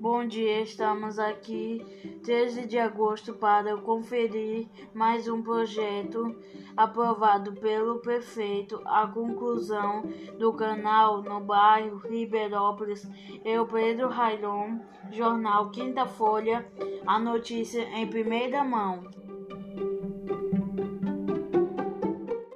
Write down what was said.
Bom dia, estamos aqui 13 de agosto para conferir mais um projeto aprovado pelo prefeito. A conclusão do canal no bairro Ribeirópolis. É Eu, Pedro Railon, Jornal Quinta Folha, a notícia em primeira mão.